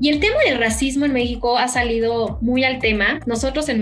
Y el tema del racismo en México ha salido muy al tema. Nosotros en,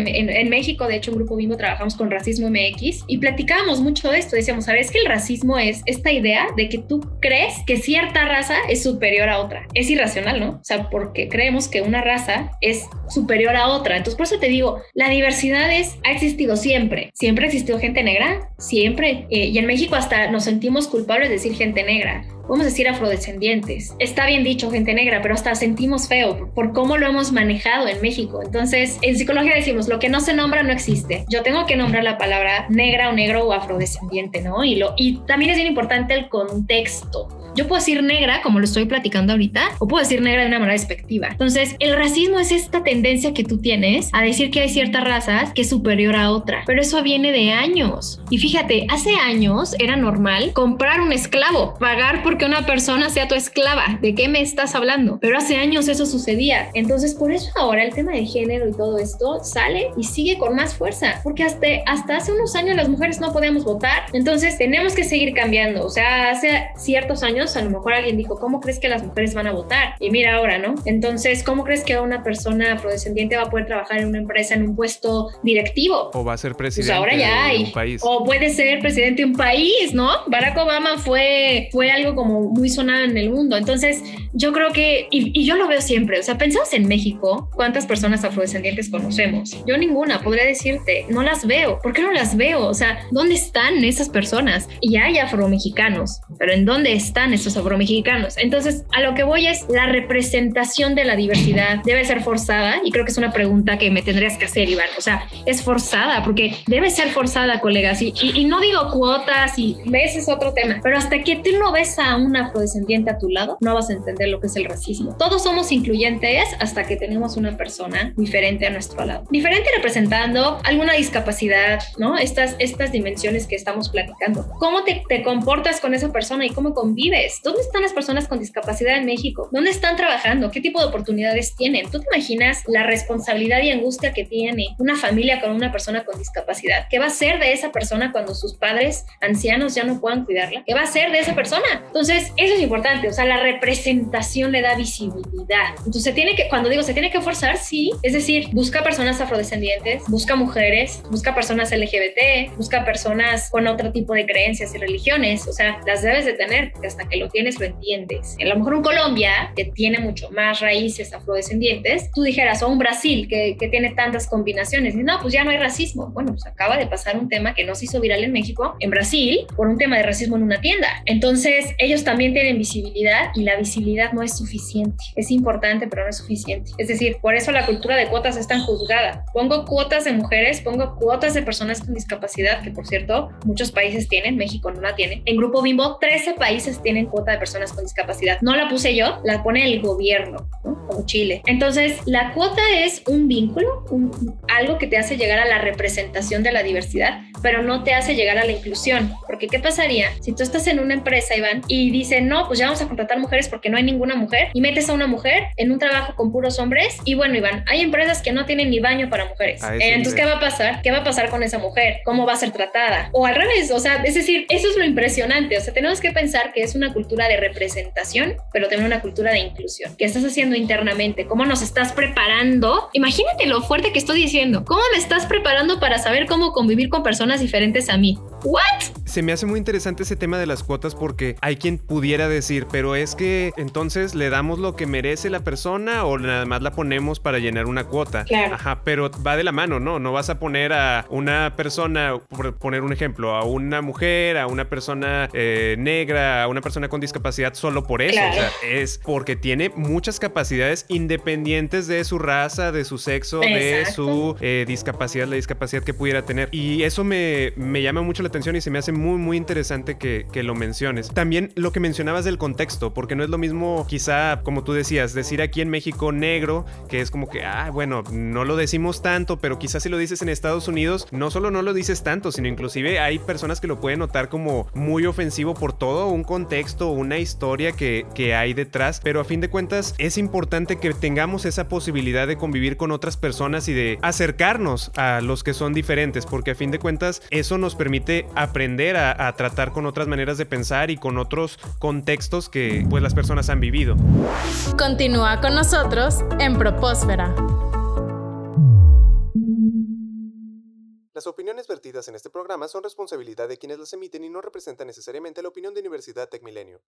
México, de hecho, en Grupo Bimbo trabajamos con Racismo MX y platicábamos mucho de esto. Decíamos, ¿sabes que el racismo es esta idea de que tú crees que cierta raza es superior a otra? Es irracional, ¿no? O sea, porque creemos que una raza es superior a otra. Entonces, por eso te digo, la diversidad es, ha existido siempre. Siempre ha existido gente negra, siempre. Eh, y en México hasta nos sentimos culpables de decir gente negra a decir afrodescendientes. Está bien dicho gente negra, pero hasta sentimos feo por cómo lo hemos manejado en México. Entonces, en psicología decimos, lo que no se nombra no existe. Yo tengo que nombrar la palabra negra o negro o afrodescendiente, ¿no? Y, lo, y también es bien importante el contexto. Yo puedo decir negra, como lo estoy platicando ahorita, o puedo decir negra de una manera despectiva. Entonces, el racismo es esta tendencia que tú tienes a decir que hay ciertas razas que es superior a otra, pero eso viene de años. Y fíjate, hace años era normal comprar un esclavo, pagar por que una persona sea tu esclava. ¿De qué me estás hablando? Pero hace años eso sucedía. Entonces, por eso ahora el tema de género y todo esto sale y sigue con más fuerza, porque hasta, hasta hace unos años las mujeres no podíamos votar. Entonces, tenemos que seguir cambiando. O sea, hace ciertos años a lo mejor alguien dijo, ¿cómo crees que las mujeres van a votar? Y mira ahora, ¿no? Entonces, ¿cómo crees que una persona afrodescendiente va a poder trabajar en una empresa en un puesto directivo? O va a ser pues presidente ahora ya hay. de un país. O puede ser presidente de un país, ¿no? Barack Obama fue, fue algo como muy sonada en el mundo. Entonces, yo creo que, y, yo lo veo siempre, o sea, pensamos en México, ¿cuántas personas afrodescendientes conocemos? Yo ninguna, podría decirte, no las veo. ¿Por qué no las veo? O sea, ¿dónde están esas personas? Y hay afromexicanos, pero ¿en dónde están esos afromexicanos? Entonces, a lo que voy es la representación de la diversidad debe ser forzada y creo que es una pregunta que me tendrías que hacer, Iván. O sea, es forzada porque debe ser forzada, colegas. Y, y, no digo cuotas y ese es otro tema, pero hasta que tú no ves a un afrodescendiente a tu lado, no vas a entender lo que es el racismo. Todos somos incluyentes hasta que tenemos una persona diferente a nuestro lado. Diferente representando alguna discapacidad, ¿no? Estas, estas dimensiones que estamos platicando. ¿Cómo te, te comportas con esa persona y cómo convives? ¿Dónde están las personas con discapacidad en México? ¿Dónde están trabajando? ¿Qué tipo de oportunidades tienen? ¿Tú te imaginas la responsabilidad y angustia que tiene una familia con una persona con discapacidad? ¿Qué va a ser de esa persona cuando sus padres ancianos ya no puedan cuidarla? ¿Qué va a ser de esa persona? Entonces, eso es importante, o sea, la representación le da visibilidad. Entonces, se tiene que, cuando digo se tiene que forzar, sí, es decir, busca personas afrodescendientes, busca mujeres, busca personas LGBT, busca personas con otro tipo de creencias y religiones, o sea, las debes de tener, porque hasta que lo tienes lo entiendes. A lo mejor un Colombia, que tiene mucho más raíces afrodescendientes, tú dijeras, o un Brasil, que, que tiene tantas combinaciones, y no, pues ya no hay racismo. Bueno, pues acaba de pasar un tema que no se hizo viral en México, en Brasil, por un tema de racismo en una tienda. Entonces, ellos también tienen visibilidad y la visibilidad no es suficiente. Es importante, pero no es suficiente. Es decir, por eso la cultura de cuotas es tan juzgada. Pongo cuotas de mujeres, pongo cuotas de personas con discapacidad, que por cierto, muchos países tienen, México no la tiene. En Grupo Bimbo, 13 países tienen cuota de personas con discapacidad. No la puse yo, la pone el gobierno, como Chile. Entonces, la cuota es un vínculo, algo que te hace llegar a la representación de la diversidad, pero no te hace llegar a la inclusión. Porque, ¿qué pasaría si tú estás en una empresa, Iván, y dicen, no, pues ya vamos a contratar mujeres porque no hay ninguna mujer y metes a una mujer en un trabajo con puros hombres y bueno, Iván, hay empresas que no tienen ni baño para mujeres. entonces, ¿qué va a pasar? ¿Qué va a pasar con esa mujer? ¿Cómo va a ser tratada? O al revés, o sea, es decir, eso es lo impresionante, o sea, tenemos que pensar que es una cultura de representación, pero también una cultura de inclusión. ¿Qué estás haciendo internamente? ¿Cómo nos estás preparando? Imagínate lo fuerte que estoy diciendo. ¿Cómo me estás preparando para saber cómo convivir con personas diferentes a mí? ¿What? Se me hace muy interesante ese tema de las cuotas porque hay quien pudiera decir, pero es que entonces le damos lo que merece la persona o nada más la ponemos para llenar una cuota. Claro. Ajá, pero va de la mano, ¿no? No vas a poner a una persona, por poner un ejemplo, a una mujer, a una persona eh, negra, a una persona con discapacidad solo por eso. O sea, es porque tiene muchas capacidades independientes de su raza, de su sexo, de su eh, discapacidad, la discapacidad que pudiera tener. Y eso me, me llama mucho la la atención y se me hace muy, muy interesante que, que lo menciones. También lo que mencionabas del contexto, porque no es lo mismo, quizá, como tú decías, decir aquí en México negro, que es como que, ah, bueno, no lo decimos tanto, pero quizás si lo dices en Estados Unidos, no solo no lo dices tanto, sino inclusive hay personas que lo pueden notar como muy ofensivo por todo un contexto, una historia que, que hay detrás, pero a fin de cuentas es importante que tengamos esa posibilidad de convivir con otras personas y de acercarnos a los que son diferentes, porque a fin de cuentas eso nos permite aprender a, a tratar con otras maneras de pensar y con otros contextos que pues las personas han vivido. Continúa con nosotros en Propósfera. Las opiniones vertidas en este programa son responsabilidad de quienes las emiten y no representan necesariamente la opinión de Universidad Tecmilenio.